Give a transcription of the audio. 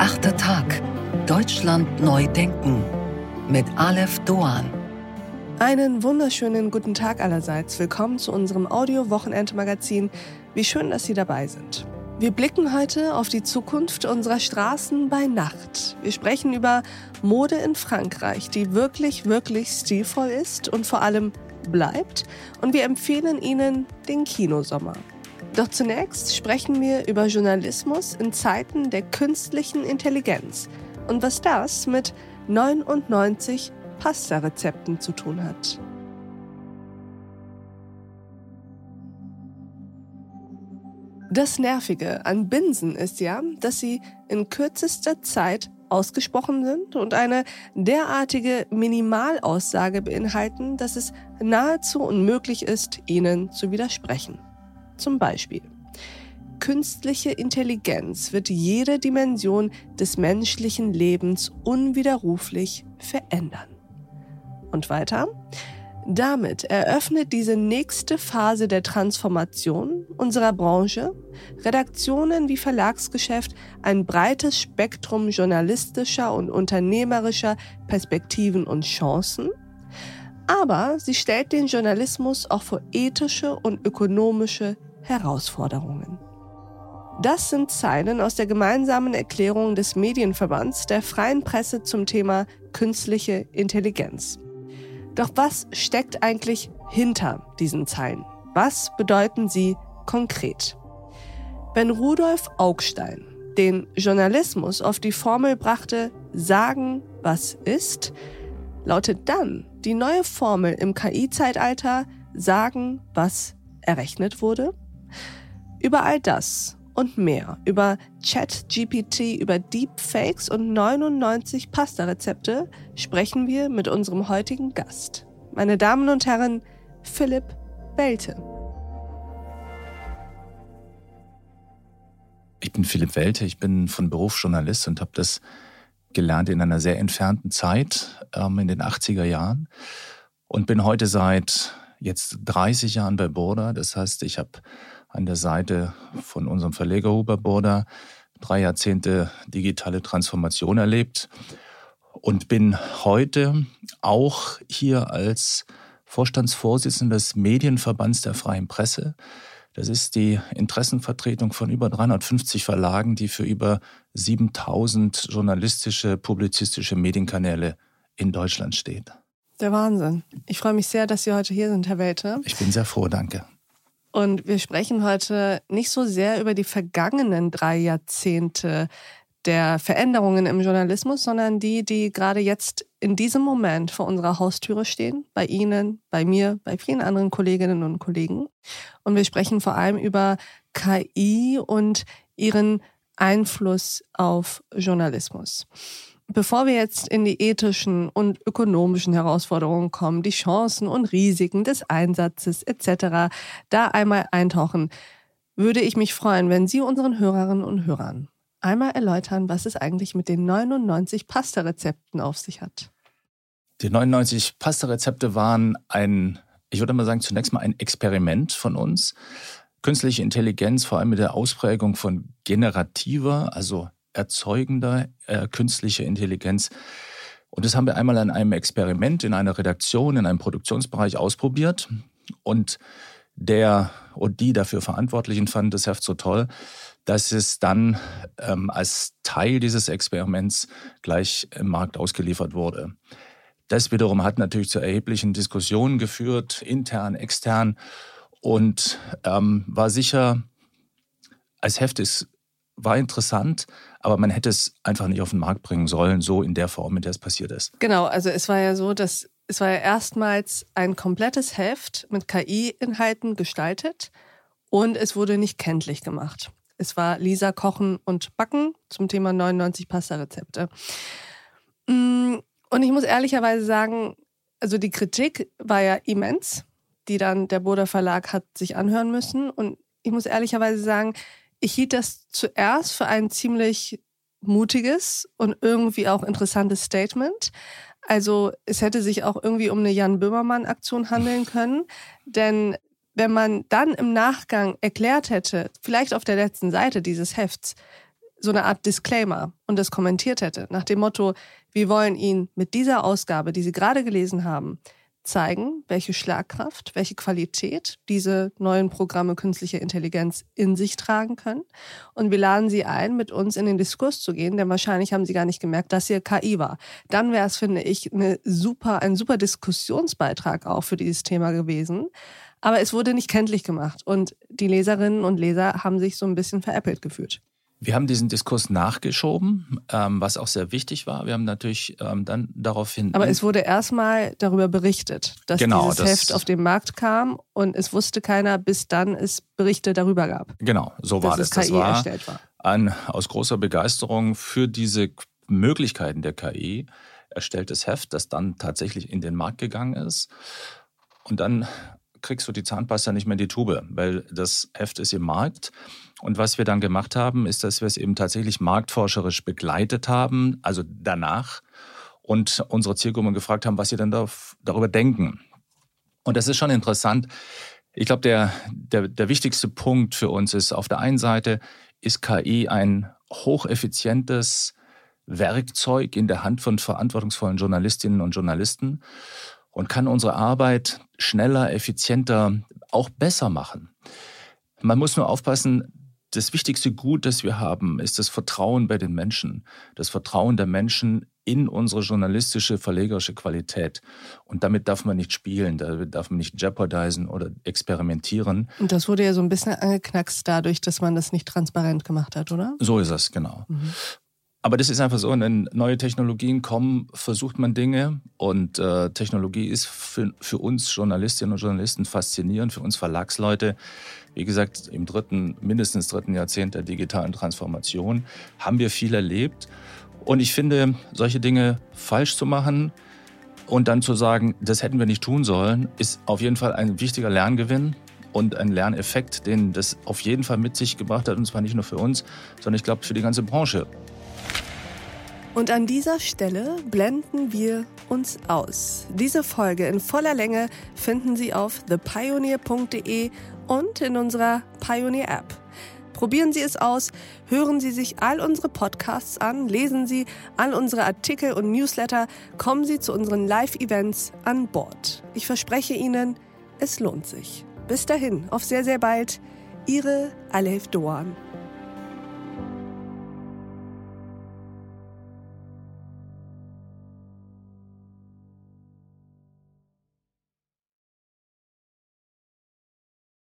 Der achte Tag. Deutschland neu denken. Mit Aleph Doan. Einen wunderschönen guten Tag allerseits. Willkommen zu unserem Audio-Wochenend-Magazin. Wie schön, dass Sie dabei sind. Wir blicken heute auf die Zukunft unserer Straßen bei Nacht. Wir sprechen über Mode in Frankreich, die wirklich, wirklich stilvoll ist und vor allem bleibt. Und wir empfehlen Ihnen den Kinosommer. Doch zunächst sprechen wir über Journalismus in Zeiten der künstlichen Intelligenz und was das mit 99 Pasta-Rezepten zu tun hat. Das Nervige an Binsen ist ja, dass sie in kürzester Zeit ausgesprochen sind und eine derartige Minimalaussage beinhalten, dass es nahezu unmöglich ist, ihnen zu widersprechen. Zum Beispiel. Künstliche Intelligenz wird jede Dimension des menschlichen Lebens unwiderruflich verändern. Und weiter. Damit eröffnet diese nächste Phase der Transformation unserer Branche Redaktionen wie Verlagsgeschäft ein breites Spektrum journalistischer und unternehmerischer Perspektiven und Chancen, aber sie stellt den Journalismus auch vor ethische und ökonomische Herausforderungen. Das sind Zeilen aus der gemeinsamen Erklärung des Medienverbands der freien Presse zum Thema künstliche Intelligenz. Doch was steckt eigentlich hinter diesen Zeilen? Was bedeuten sie konkret? Wenn Rudolf Augstein den Journalismus auf die Formel brachte, sagen, was ist, lautet dann die neue Formel im KI-Zeitalter, sagen, was errechnet wurde? Über all das und mehr, über ChatGPT, über Deepfakes und 99 Pasta-Rezepte sprechen wir mit unserem heutigen Gast. Meine Damen und Herren, Philipp Welte. Ich bin Philipp Welte, ich bin von Beruf Journalist und habe das gelernt in einer sehr entfernten Zeit, ähm, in den 80er Jahren. Und bin heute seit jetzt 30 Jahren bei Borda. Das heißt, ich habe an der Seite von unserem Verleger Huber Borda drei Jahrzehnte digitale Transformation erlebt und bin heute auch hier als Vorstandsvorsitzender des Medienverbands der freien Presse. Das ist die Interessenvertretung von über 350 Verlagen, die für über 7000 journalistische, publizistische Medienkanäle in Deutschland steht. Der Wahnsinn. Ich freue mich sehr, dass Sie heute hier sind, Herr Welte. Ich bin sehr froh, danke. Und wir sprechen heute nicht so sehr über die vergangenen drei Jahrzehnte der Veränderungen im Journalismus, sondern die, die gerade jetzt in diesem Moment vor unserer Haustüre stehen, bei Ihnen, bei mir, bei vielen anderen Kolleginnen und Kollegen. Und wir sprechen vor allem über KI und ihren Einfluss auf Journalismus. Bevor wir jetzt in die ethischen und ökonomischen Herausforderungen kommen, die Chancen und Risiken des Einsatzes etc., da einmal eintauchen, würde ich mich freuen, wenn Sie unseren Hörerinnen und Hörern einmal erläutern, was es eigentlich mit den 99 Pasta-Rezepten auf sich hat. Die 99 Pasta-Rezepte waren ein, ich würde mal sagen, zunächst mal ein Experiment von uns. Künstliche Intelligenz, vor allem mit der Ausprägung von generativer, also erzeugender äh, künstlicher Intelligenz. Und das haben wir einmal an einem Experiment in einer Redaktion, in einem Produktionsbereich ausprobiert. Und der und die dafür Verantwortlichen fanden das Heft so toll, dass es dann ähm, als Teil dieses Experiments gleich im Markt ausgeliefert wurde. Das wiederum hat natürlich zu erheblichen Diskussionen geführt, intern, extern, und ähm, war sicher, als Heft ist, war interessant, aber man hätte es einfach nicht auf den Markt bringen sollen, so in der Form, in der es passiert ist. Genau, also es war ja so, dass es war ja erstmals ein komplettes Heft mit KI-Inhalten gestaltet und es wurde nicht kenntlich gemacht. Es war Lisa Kochen und Backen zum Thema 99 Pasta-Rezepte. Mm, und ich muss ehrlicherweise sagen, also die Kritik war ja immens, die dann der Boder Verlag hat sich anhören müssen. Und ich muss ehrlicherweise sagen, ich hielt das zuerst für ein ziemlich mutiges und irgendwie auch interessantes Statement. Also es hätte sich auch irgendwie um eine Jan Böhmermann-Aktion handeln können. Denn wenn man dann im Nachgang erklärt hätte, vielleicht auf der letzten Seite dieses Hefts, so eine Art Disclaimer und das kommentiert hätte, nach dem Motto, wir wollen Ihnen mit dieser Ausgabe, die Sie gerade gelesen haben, zeigen, welche Schlagkraft, welche Qualität diese neuen Programme künstlicher Intelligenz in sich tragen können. Und wir laden Sie ein, mit uns in den Diskurs zu gehen, denn wahrscheinlich haben Sie gar nicht gemerkt, dass hier KI war. Dann wäre es, finde ich, eine super, ein super Diskussionsbeitrag auch für dieses Thema gewesen. Aber es wurde nicht kenntlich gemacht und die Leserinnen und Leser haben sich so ein bisschen veräppelt gefühlt. Wir haben diesen Diskurs nachgeschoben, ähm, was auch sehr wichtig war. Wir haben natürlich ähm, dann daraufhin. Aber es wurde erstmal darüber berichtet, dass genau, dieses das Heft auf den Markt kam und es wusste keiner, bis dann es Berichte darüber gab. Genau, so war das. das KI war erstellt war. Ein aus großer Begeisterung für diese Möglichkeiten der KI erstelltes Heft, das dann tatsächlich in den Markt gegangen ist. Und dann kriegst du die Zahnpasta nicht mehr in die Tube, weil das Heft ist im Markt. Und was wir dann gemacht haben, ist, dass wir es eben tatsächlich marktforscherisch begleitet haben, also danach, und unsere Zielgruppe gefragt haben, was sie denn darüber denken. Und das ist schon interessant. Ich glaube, der, der, der wichtigste Punkt für uns ist, auf der einen Seite ist KI ein hocheffizientes Werkzeug in der Hand von verantwortungsvollen Journalistinnen und Journalisten und kann unsere Arbeit schneller, effizienter, auch besser machen. Man muss nur aufpassen, das wichtigste Gut, das wir haben, ist das Vertrauen bei den Menschen. Das Vertrauen der Menschen in unsere journalistische, verlegerische Qualität. Und damit darf man nicht spielen, damit darf man nicht jeopardisen oder experimentieren. Und das wurde ja so ein bisschen angeknackst dadurch, dass man das nicht transparent gemacht hat, oder? So ist es, genau. Mhm. Aber das ist einfach so, wenn neue Technologien kommen, versucht man Dinge und äh, Technologie ist für, für uns Journalistinnen und Journalisten faszinierend, für uns Verlagsleute. Wie gesagt, im dritten, mindestens dritten Jahrzehnt der digitalen Transformation haben wir viel erlebt. Und ich finde, solche Dinge falsch zu machen und dann zu sagen, das hätten wir nicht tun sollen, ist auf jeden Fall ein wichtiger Lerngewinn und ein Lerneffekt, den das auf jeden Fall mit sich gebracht hat. Und zwar nicht nur für uns, sondern ich glaube für die ganze Branche. Und an dieser Stelle blenden wir uns aus. Diese Folge in voller Länge finden Sie auf thepioneer.de und in unserer Pioneer App. Probieren Sie es aus, hören Sie sich all unsere Podcasts an, lesen Sie all unsere Artikel und Newsletter, kommen Sie zu unseren Live-Events an Bord. Ich verspreche Ihnen, es lohnt sich. Bis dahin, auf sehr, sehr bald. Ihre Alef Doan.